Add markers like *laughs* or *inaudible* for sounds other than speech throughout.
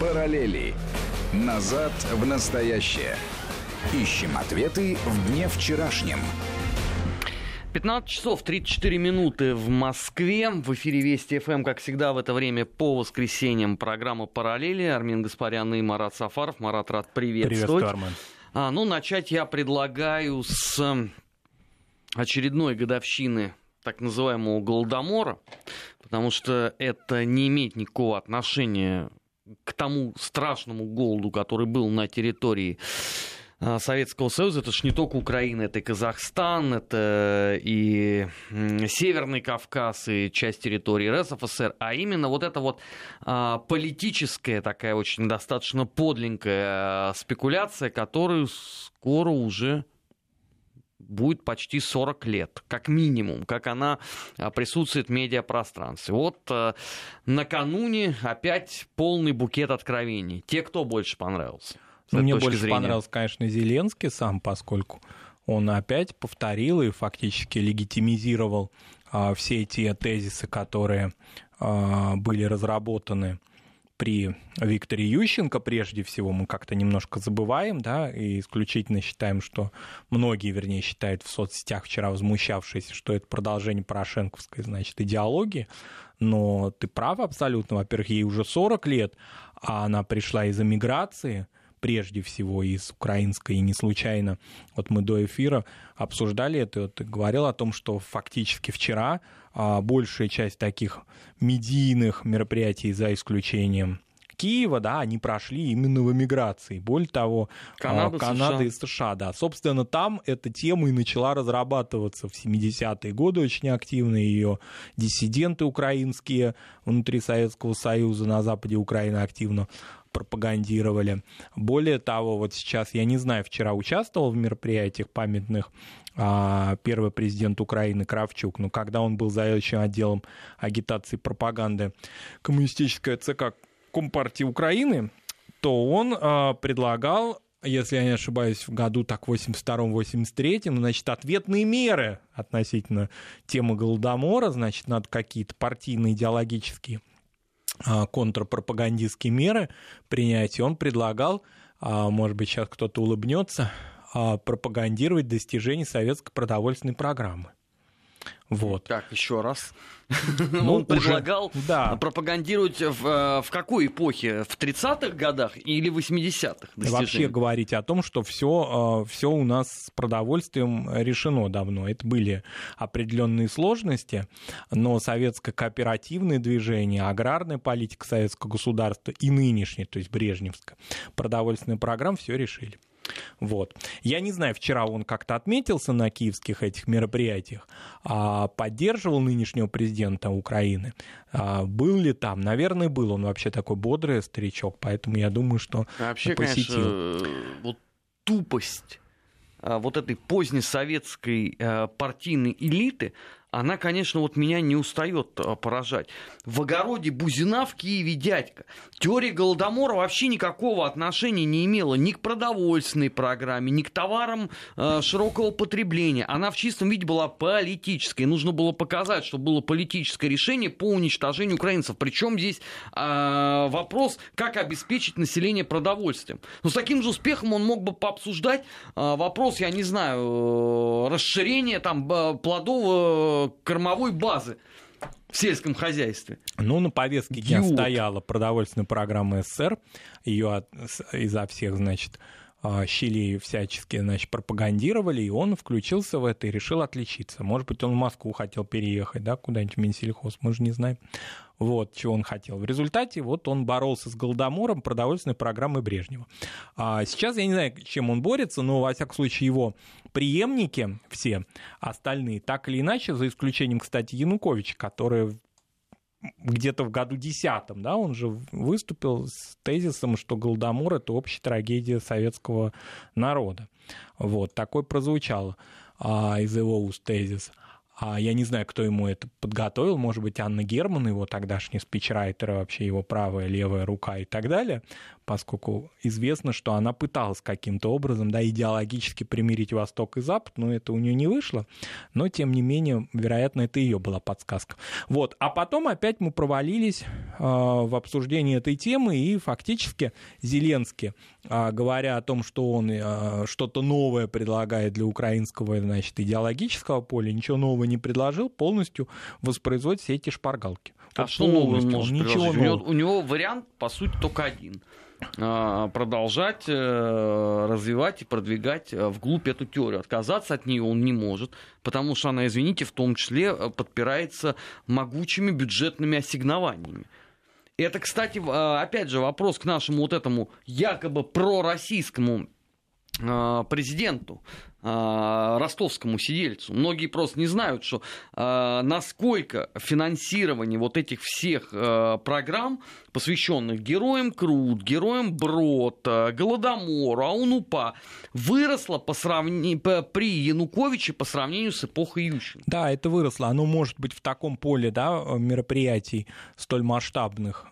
Параллели. Назад в настоящее. Ищем ответы в дне вчерашнем. 15 часов 34 минуты в Москве. В эфире Вести ФМ, как всегда, в это время по воскресеньям программа «Параллели». Армин Гаспарян и Марат Сафаров. Марат, рад приветствовать. Приветствую, Армен. А, ну, начать я предлагаю с очередной годовщины так называемого Голодомора, потому что это не имеет никакого отношения к тому страшному голоду, который был на территории а, Советского Союза. Это ж не только Украина, это и Казахстан, это и Северный Кавказ, и часть территории РСФСР, а именно вот эта вот а, политическая такая очень достаточно подленькая а, спекуляция, которую скоро уже будет почти 40 лет, как минимум, как она присутствует в медиапространстве. Вот э, накануне опять полный букет откровений. Те, кто больше понравился? Ну, мне больше зрения. понравился, конечно, Зеленский сам, поскольку он опять повторил и фактически легитимизировал а, все те тезисы, которые а, были разработаны при Викторе Ющенко, прежде всего, мы как-то немножко забываем, да, и исключительно считаем, что многие, вернее, считают в соцсетях вчера возмущавшиеся, что это продолжение порошенковской, значит, идеологии, но ты прав абсолютно, во-первых, ей уже 40 лет, а она пришла из эмиграции, прежде всего из украинской, и не случайно, вот мы до эфира обсуждали это, вот, говорил о том, что фактически вчера а, большая часть таких медийных мероприятий, за исключением Киева, да, они прошли именно в эмиграции. Более того, Канада, Канада США. и США, да. Собственно, там эта тема и начала разрабатываться в 70-е годы очень активно. Ее диссиденты украинские внутри Советского Союза на западе Украины активно пропагандировали. Более того, вот сейчас, я не знаю, вчера участвовал в мероприятиях памятных а, первый президент Украины Кравчук, но когда он был заведующим отделом агитации и пропаганды коммунистической ЦК Компартии Украины, то он а, предлагал если я не ошибаюсь, в году так 82-83, значит, ответные меры относительно темы Голодомора, значит, надо какие-то партийные идеологические контрпропагандистские меры принять, и он предлагал, а, может быть, сейчас кто-то улыбнется, а, пропагандировать достижения советской продовольственной программы. Вот. Так, еще раз. Ну, Он предлагал уже, да. пропагандировать в, э, в какой эпохе? В 30-х годах или 80-х? Вообще говорить о том, что все, э, все у нас с продовольствием решено давно. Это были определенные сложности, но советское кооперативное движение, аграрная политика советского государства и нынешняя, то есть брежневская продовольственная программа все решили. Вот. Я не знаю, вчера он как-то отметился на киевских этих мероприятиях, а поддерживал нынешнего президента Украины. А был ли там? Наверное, был. Он вообще такой бодрый старичок, поэтому я думаю, что вообще, посетил. Конечно, вот тупость а, вот этой позднесоветской а, партийной элиты, она, конечно, вот меня не устает а, поражать. В огороде Бузина в Киеве дядька. Теория Голодомора вообще никакого отношения не имела ни к продовольственной программе, ни к товарам э, широкого потребления. Она в чистом виде была политической. Нужно было показать, что было политическое решение по уничтожению украинцев. Причем здесь э, вопрос, как обеспечить население продовольствием. Но с таким же успехом он мог бы пообсуждать э, вопрос, я не знаю, расширения там плодового кормовой базы в сельском хозяйстве. Ну, на повестке дня стояла продовольственная программа СССР. Ее изо всех, значит, а, щелей всячески, значит, пропагандировали, и он включился в это и решил отличиться. Может быть, он в Москву хотел переехать, да, куда-нибудь в Минсельхоз, мы же не знаем. Вот, чего он хотел. В результате вот он боролся с Голодомором продовольственной программы Брежнева. А сейчас я не знаю, чем он борется, но, во всяком случае, его преемники все остальные, так или иначе, за исключением, кстати, Януковича, который где-то в году десятом, да, он же выступил с тезисом, что Голодомор — это общая трагедия советского народа. Вот, такой прозвучал а, из его уст тезис. А я не знаю, кто ему это подготовил, может быть, Анна Герман, его тогдашний спичрайтер, вообще его правая, левая рука и так далее поскольку известно, что она пыталась каким-то образом да, идеологически примирить Восток и Запад, но это у нее не вышло. Но, тем не менее, вероятно, это ее была подсказка. Вот. А потом опять мы провалились в обсуждении этой темы, и фактически Зеленский, э, говоря о том, что он э, что-то новое предлагает для украинского значит, идеологического поля, ничего нового не предложил, полностью воспроизводит все эти шпаргалки. А что нового он может ничего нового. У, него, у него вариант, по сути, только один – а, продолжать э, развивать и продвигать э, вглубь эту теорию. Отказаться от нее он не может, потому что она, извините, в том числе э, подпирается могучими бюджетными ассигнованиями. Это, кстати, опять же, вопрос к нашему вот этому якобы пророссийскому президенту. А, ростовскому сидельцу. Многие просто не знают, что а, насколько финансирование вот этих всех а, программ, посвященных героям Крут, героям Брод, Голодомору, Аунупа, выросло по сравнению, при Януковиче по сравнению с эпохой Ющенко. Да, это выросло. Оно может быть в таком поле да, мероприятий столь масштабных,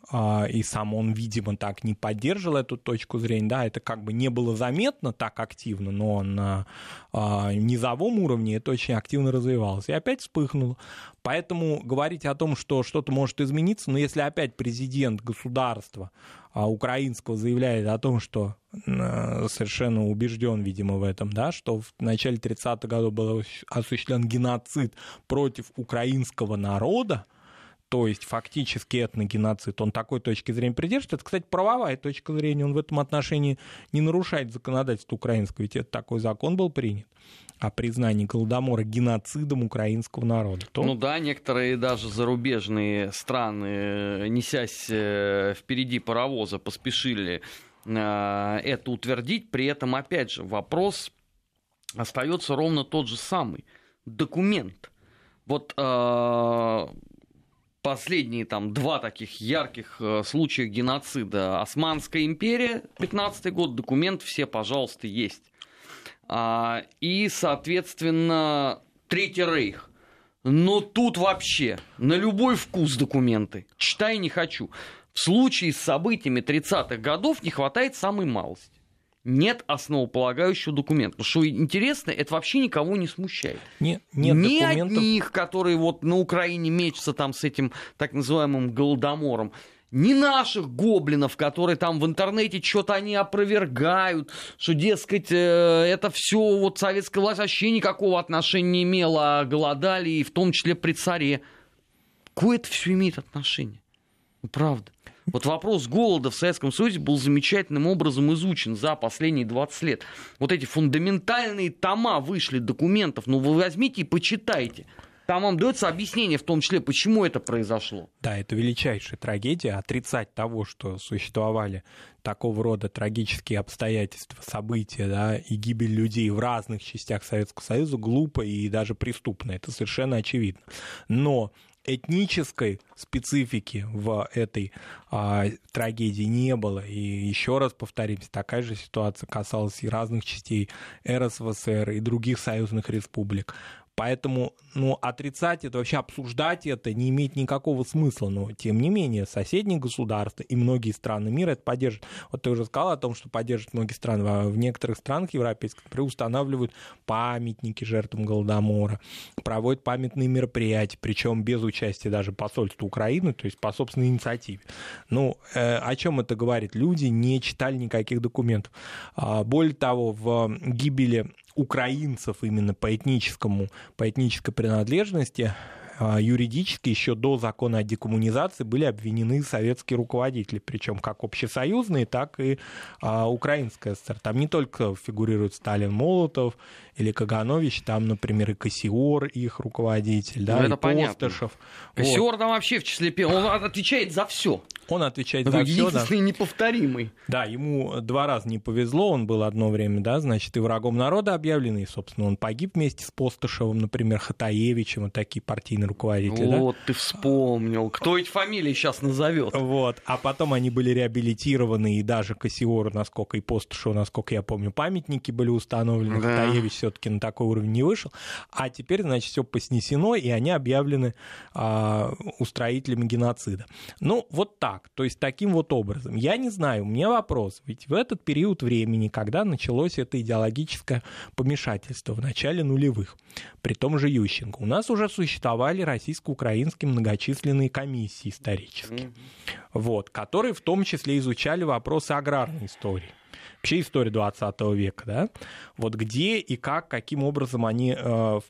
и сам он, видимо, так не поддерживал эту точку зрения. Да, это как бы не было заметно так активно, но он низовом уровне это очень активно развивалось. И опять вспыхнуло. Поэтому говорить о том, что что-то может измениться, но если опять президент государства а, украинского заявляет о том, что а, совершенно убежден, видимо, в этом, да, что в начале 30-х годов был осуществлен геноцид против украинского народа, то есть фактически этногеноцид, он такой точки зрения придерживается. Это, кстати, правовая точка зрения, он в этом отношении не нарушает законодательство украинского, ведь это такой закон был принят о признании Голодомора геноцидом украинского народа. То... Ну да, некоторые даже зарубежные страны, несясь э, впереди паровоза, поспешили э, это утвердить. При этом, опять же, вопрос остается ровно тот же самый. Документ. Вот э, последние там два таких ярких э, случая геноцида. Османская империя, 15 год, документ все, пожалуйста, есть. А, и, соответственно, Третий Рейх. Но тут вообще на любой вкус документы. Читай не хочу. В случае с событиями 30-х годов не хватает самой малости нет основополагающего документа. Что интересно, это вообще никого не смущает. Не, нет Ни документов. одних, которые вот на Украине мечутся там с этим так называемым голодомором, ни наших гоблинов, которые там в интернете что-то они опровергают, что, дескать, э, это все вот советская власть вообще никакого отношения не имела, а голодали, и в том числе при царе. Какое это все имеет отношение? Ну, правда. Вот вопрос голода в Советском Союзе был замечательным образом изучен за последние 20 лет. Вот эти фундаментальные тома вышли документов, ну вы возьмите и почитайте. Там вам дается объяснение, в том числе, почему это произошло. Да, это величайшая трагедия. Отрицать того, что существовали такого рода трагические обстоятельства, события да, и гибель людей в разных частях Советского Союза глупо и даже преступно. Это совершенно очевидно. Но этнической специфики в этой а, трагедии не было. И еще раз повторимся, такая же ситуация касалась и разных частей РСФСР и других союзных республик. Поэтому ну, отрицать это, вообще обсуждать это не имеет никакого смысла. Но, тем не менее, соседние государства и многие страны мира это поддерживают. Вот ты уже сказал о том, что поддерживают многие страны. А в некоторых странах европейских, например, памятники жертвам Голодомора, проводят памятные мероприятия, причем без участия даже посольства Украины, то есть по собственной инициативе. Ну, э, о чем это говорит? Люди не читали никаких документов. А, более того, в гибели украинцев именно по этническому, по этнической принадлежности а, юридически еще до закона о декоммунизации были обвинены советские руководители, причем как общесоюзные, так и а, украинская ССР. Там не только фигурирует Сталин, Молотов или Каганович, там, например, и Кассиор, их руководитель, да, ну, это и понятно. Постышев. Кассиор вот. там вообще в числе он отвечает за все. Он отвечает Вы за все. Да. неповторимый. Да, ему два раза не повезло, он был одно время, да, значит, и врагом народа объявлен, и, собственно, он погиб вместе с Постышевым, например, Хатаевичем, вот такие партийные руководители, да? Вот ты вспомнил. Кто эти фамилии сейчас назовет? Вот, а потом они были реабилитированы, и даже Кассиору, насколько и Постышеву, насколько я помню, памятники были установлены, Да. Хатаевич все-таки на такой уровень не вышел, а теперь, значит, все поснесено, и они объявлены а, устроителями геноцида. Ну, вот так, то есть таким вот образом. Я не знаю, у меня вопрос, ведь в этот период времени, когда началось это идеологическое помешательство в начале нулевых, при том же Ющенко, у нас уже существовали российско-украинские многочисленные комиссии исторические, вот, которые в том числе изучали вопросы аграрной истории вообще история 20 века, да, вот где и как, каким образом они, э,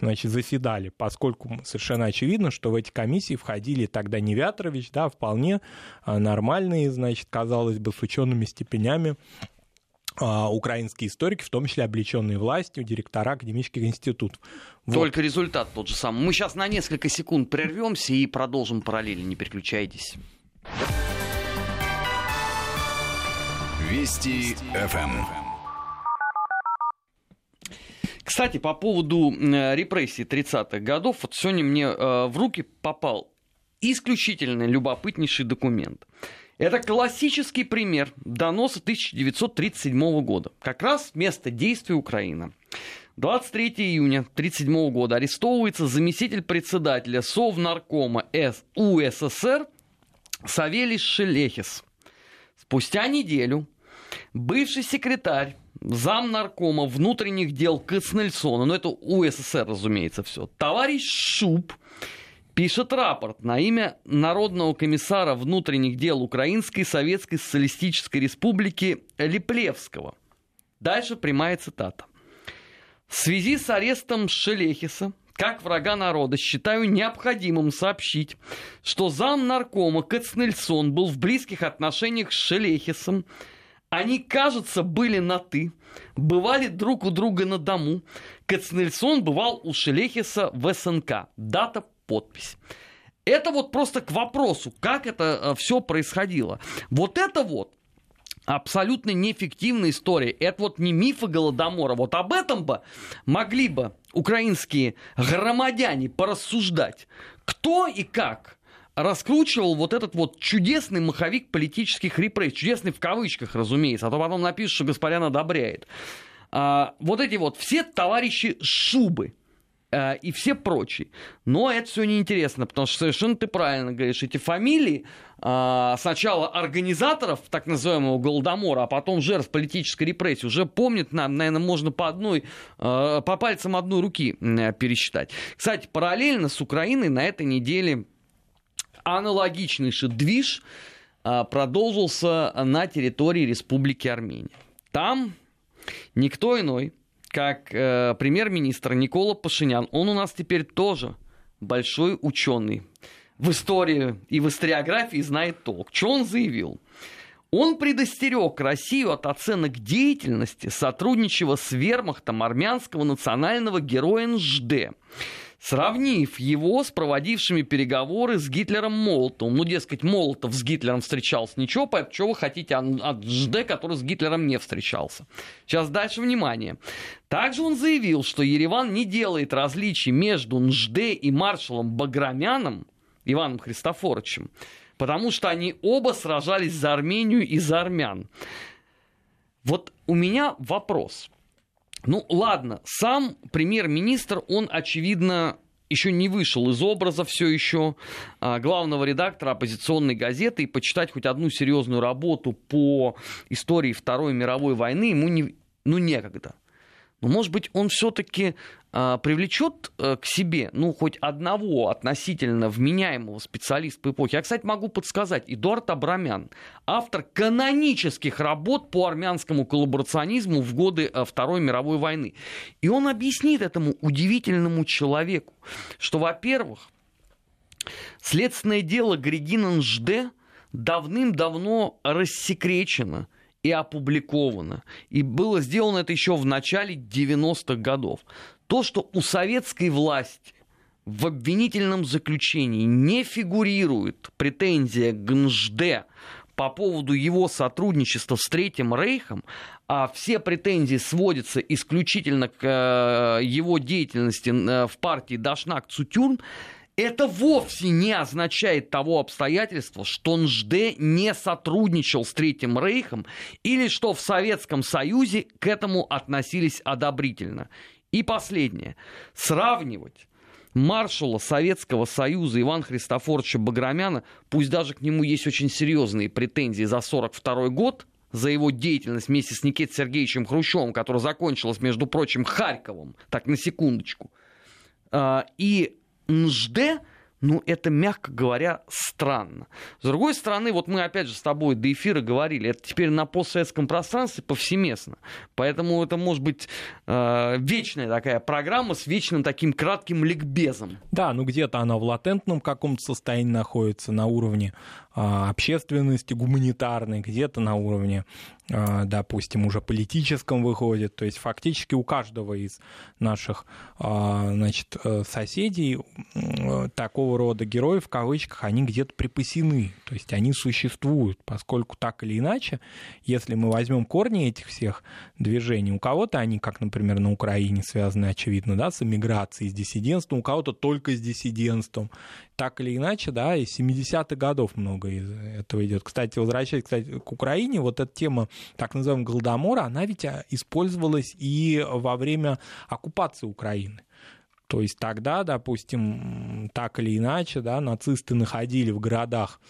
значит, заседали, поскольку совершенно очевидно, что в эти комиссии входили тогда не Вятрович, да, вполне э, нормальные, значит, казалось бы, с учеными степенями а, украинские историки, в том числе облеченные властью, директора академических институтов. Вот. Только результат тот же самый. Мы сейчас на несколько секунд прервемся и продолжим параллельно. Не переключайтесь. Вести ФМ. Кстати, по поводу э, репрессий 30-х годов, вот сегодня мне э, в руки попал исключительно любопытнейший документ. Это классический пример доноса 1937 года. Как раз место действия Украина. 23 июня 1937 года арестовывается заместитель председателя Совнаркома УССР Савелий Шелехис. Спустя неделю бывший секретарь зам наркома внутренних дел Кацнельсона, ну это УССР, разумеется, все, товарищ Шуб пишет рапорт на имя Народного комиссара внутренних дел Украинской Советской Социалистической Республики Липлевского. Дальше прямая цитата. В связи с арестом Шелехиса, как врага народа, считаю необходимым сообщить, что зам наркома Кацнельсон был в близких отношениях с Шелехисом. Они, кажется, были на «ты», бывали друг у друга на дому. Кацнельсон бывал у Шелехиса в СНК. Дата, подпись. Это вот просто к вопросу, как это все происходило. Вот это вот абсолютно неэффективная история. Это вот не мифы Голодомора. Вот об этом бы могли бы украинские громадяне порассуждать. Кто и как раскручивал вот этот вот чудесный маховик политических репрессий. Чудесный в кавычках, разумеется. А то потом напишут, что господин одобряет. А, вот эти вот все товарищи Шубы и все прочие. Но это все неинтересно, потому что совершенно ты правильно говоришь, эти фамилии а, сначала организаторов так называемого Голодомора, а потом жертв политической репрессии уже помнят, наверное, можно по одной, а, по пальцам одной руки пересчитать. Кстати, параллельно с Украиной на этой неделе аналогичнейший движ а, продолжился на территории Республики Армения. Там никто иной, как э, премьер-министр Никола Пашинян, он у нас теперь тоже большой ученый. В истории и в историографии знает толк. Что он заявил? Он предостерег Россию от оценок деятельности сотрудничего с вермахтом армянского национального героя НЖД сравнив его с проводившими переговоры с Гитлером Молотовым. Ну, дескать, Молотов с Гитлером встречался, ничего, поэтому что вы хотите от ЖД, который с Гитлером не встречался. Сейчас дальше внимание. Также он заявил, что Ереван не делает различий между НЖД и маршалом Баграмяном, Иваном Христофоровичем, потому что они оба сражались за Армению и за армян. Вот у меня вопрос – ну ладно, сам премьер-министр, он, очевидно, еще не вышел из образа все еще а, главного редактора оппозиционной газеты, и почитать хоть одну серьезную работу по истории Второй мировой войны ему не, ну, некогда. Но, может быть, он все-таки а, привлечет а, к себе, ну, хоть одного относительно вменяемого специалиста по эпохе. Я, кстати, могу подсказать. Эдуард Абрамян, автор канонических работ по армянскому коллаборационизму в годы а, Второй мировой войны. И он объяснит этому удивительному человеку, что, во-первых, следственное дело Григина Нжде давным-давно рассекречено – и опубликовано. И было сделано это еще в начале 90-х годов. То, что у советской власти в обвинительном заключении не фигурирует претензия ГНЖД по поводу его сотрудничества с Третьим Рейхом, а все претензии сводятся исключительно к э, его деятельности э, в партии Дашнак Цутюрн, это вовсе не означает того обстоятельства, что НЖД не сотрудничал с Третьим Рейхом или что в Советском Союзе к этому относились одобрительно. И последнее. Сравнивать маршала Советского Союза Ивана Христофоровича Баграмяна, пусть даже к нему есть очень серьезные претензии за 1942 год, за его деятельность вместе с Никитой Сергеевичем Хрущевым, которая закончилась, между прочим, Харьковом, так на секундочку, а, и НЖД ну, это, мягко говоря, странно. С другой стороны, вот мы опять же с тобой до эфира говорили, это теперь на постсоветском пространстве повсеместно. Поэтому это может быть э, вечная такая программа с вечным таким кратким ликбезом. Да, ну где-то она в латентном каком-то состоянии находится на уровне э, общественности гуманитарной, где-то на уровне допустим, уже политическом выходит. То есть фактически у каждого из наших а, значит, э, соседей такого рода героев, в кавычках, они где-то припасены. То есть они существуют, поскольку так или иначе, если мы возьмем корни этих всех движений, у кого-то они, как, например, на Украине, связаны, очевидно, да, с эмиграцией, с диссидентством, у кого-то только с диссидентством так или иначе, да, из 70-х годов много из этого идет. Кстати, возвращаясь кстати, к Украине, вот эта тема так называемого Голодомора, она ведь а, использовалась и во время оккупации Украины. То есть тогда, допустим, так или иначе, да, нацисты находили в городах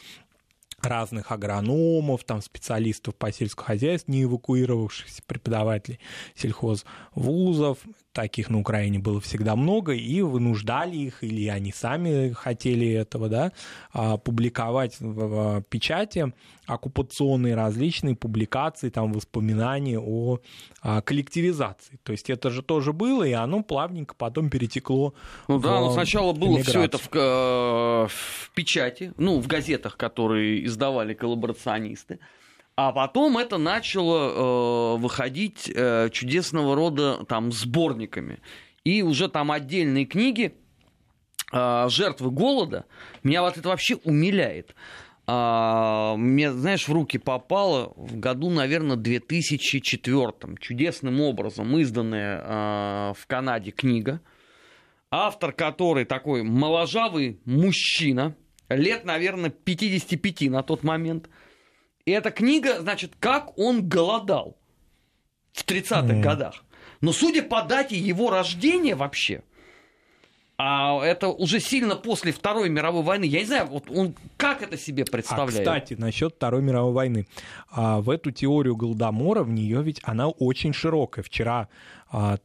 разных агрономов, там, специалистов по сельскому хозяйству, не эвакуировавшихся преподавателей сельхозвузов таких на Украине было всегда много, и вынуждали их, или они сами хотели этого, да, а, публиковать в печати оккупационные различные публикации, там, воспоминания о а, коллективизации. То есть это же тоже было, и оно плавненько потом перетекло Ну в да, но сначала было все это в, э, в печати, ну, в газетах, которые издавали коллаборационисты. А потом это начало э, выходить э, чудесного рода там сборниками. И уже там отдельные книги э, «Жертвы голода». Меня вот это вообще умиляет. А, мне, знаешь, в руки попало в году, наверное, 2004 чудесным образом изданная а, в Канаде книга, автор которой такой моложавый мужчина, лет, наверное, 55 на тот момент – и эта книга, значит, как он голодал в 30-х mm. годах. Но судя по дате его рождения вообще, а это уже сильно после Второй мировой войны. Я не знаю, вот он как это себе а, представляет. А, кстати, насчет Второй мировой войны. А, в эту теорию Голодомора, в нее ведь она очень широкая. Вчера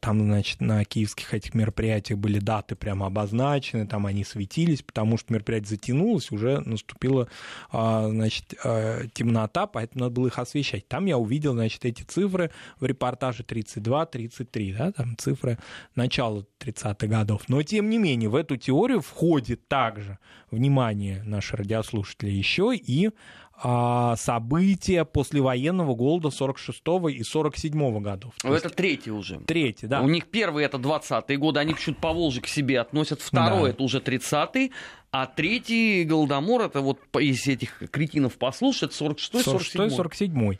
там, значит, на киевских этих мероприятиях были даты прямо обозначены, там они светились, потому что мероприятие затянулось, уже наступила, а, значит, а, темнота, поэтому надо было их освещать. Там я увидел, значит, эти цифры в репортаже 32-33, да, там цифры начала 30-х годов. Но, тем не менее, в эту теорию входит также, внимание, наши радиослушатели, еще и а, события послевоенного голода 46 и 47 годов. То это третий уже. Третий, да. У них первый это 20-е годы, они почему-то по Волжье к себе относят. Второй да. это уже 30-й, а третий Голодомор, это вот из этих кретинов послушать, 46-й, 47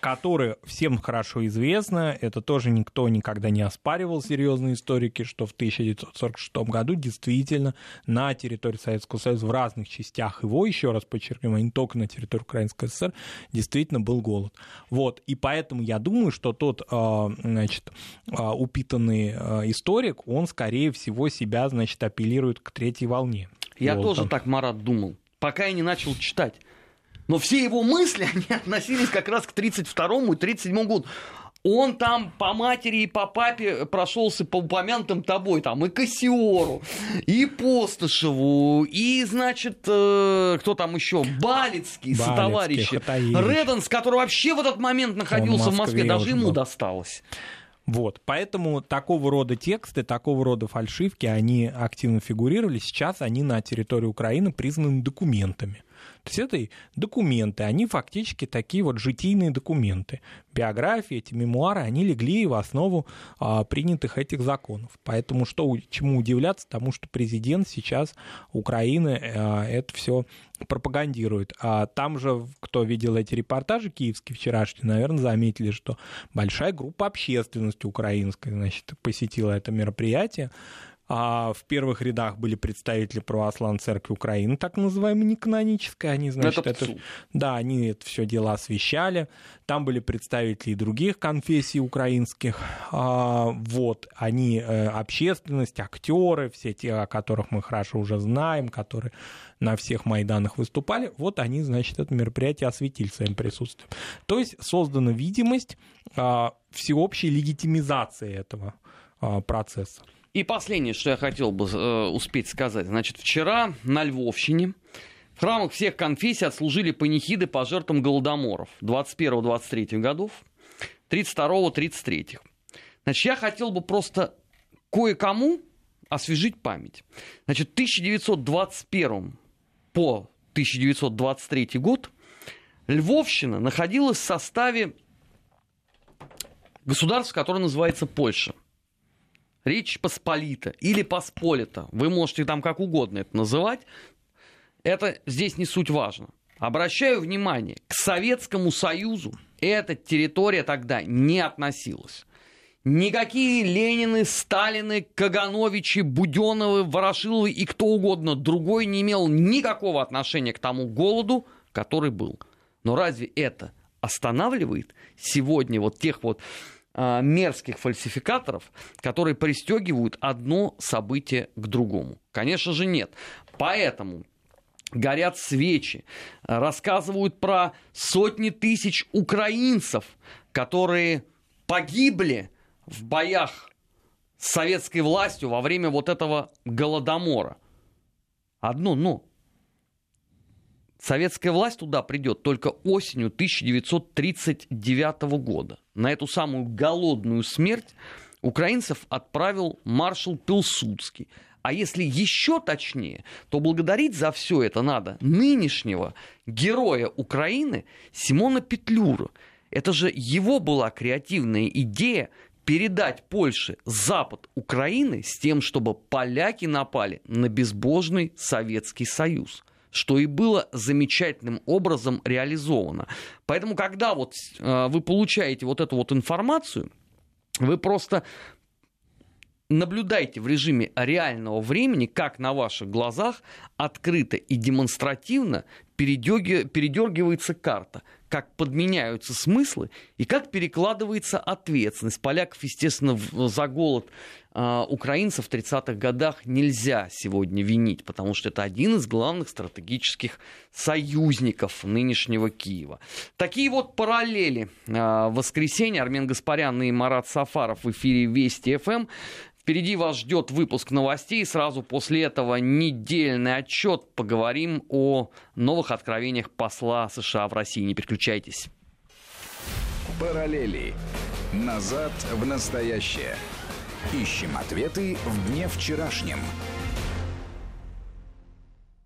который всем хорошо известно, это тоже никто никогда не оспаривал, серьезные историки, что в 1946 году действительно на территории Советского Союза в разных частях его, еще раз подчеркнем, а не только на территории Украинской ССР, действительно был голод. Вот, и поэтому я думаю, что тот, а, значит, а, упитанный а, историк, он, скорее всего, себя, значит, апеллирует к третьей волне. Я вот, тоже там. так, Марат, думал, пока я не начал читать. Но все его мысли, *laughs* они относились как раз к 32 и 37 году. Он там по матери и по папе прошелся по упомянутым тобой, там и Кассиору, и Постышеву, и, значит, э, кто там еще, Балицкий, Балицкий сотоварищи, Реденс, который вообще в этот момент находился в Москве, в Москве даже ему был. досталось. Вот, поэтому такого рода тексты, такого рода фальшивки, они активно фигурировали. Сейчас они на территории Украины признаны документами. То есть это документы, они фактически такие вот житийные документы. Биографии, эти мемуары, они легли в основу а, принятых этих законов. Поэтому что, чему удивляться тому, что президент сейчас Украины а, это все пропагандирует. А там же, кто видел эти репортажи киевские вчерашние, наверное, заметили, что большая группа общественности украинской, значит, посетила это мероприятие. А в первых рядах были представители православной церкви Украины, так называемой неканонической. Они, значит, это, это, да, они это все дело освещали. Там были представители других конфессий украинских. А, вот, они э, общественность, актеры, все те, о которых мы хорошо уже знаем, которые на всех Майданах выступали. Вот они, значит, это мероприятие осветили своим присутствием. То есть создана видимость а, всеобщей легитимизации этого процесса. И последнее, что я хотел бы э, успеть сказать. Значит, вчера на Львовщине в храмах всех конфессий отслужили панихиды по жертвам голодоморов 21-23 годов, 32-33. Значит, я хотел бы просто кое-кому освежить память. Значит, в 1921 по 1923 год Львовщина находилась в составе государства, которое называется Польша – Речь Посполита или Посполита, вы можете там как угодно это называть, это здесь не суть важно. Обращаю внимание, к Советскому Союзу эта территория тогда не относилась. Никакие Ленины, Сталины, Кагановичи, Буденовы, Ворошиловы и кто угодно другой не имел никакого отношения к тому голоду, который был. Но разве это останавливает сегодня вот тех вот а, мерзких фальсификаторов, которые пристегивают одно событие к другому? Конечно же нет. Поэтому горят свечи, рассказывают про сотни тысяч украинцев, которые погибли в боях с советской властью во время вот этого голодомора. Одно но. Советская власть туда придет только осенью 1939 года. На эту самую голодную смерть украинцев отправил маршал Пилсудский. А если еще точнее, то благодарить за все это надо нынешнего героя Украины Симона Петлюра. Это же его была креативная идея передать Польше запад Украины с тем, чтобы поляки напали на безбожный Советский Союз что и было замечательным образом реализовано. Поэтому, когда вот э, вы получаете вот эту вот информацию, вы просто наблюдайте в режиме реального времени, как на ваших глазах открыто и демонстративно передергивается карта, как подменяются смыслы и как перекладывается ответственность. Поляков, естественно, за голод э, украинцев в 30-х годах нельзя сегодня винить, потому что это один из главных стратегических союзников нынешнего Киева. Такие вот параллели. Э, воскресенье Армен Гаспарян и Марат Сафаров в эфире Вести ФМ. Впереди вас ждет выпуск новостей. Сразу после этого недельный отчет. Поговорим о новых откровениях посла США в России. Не переключайтесь. Параллели. Назад в настоящее. Ищем ответы в дне вчерашнем.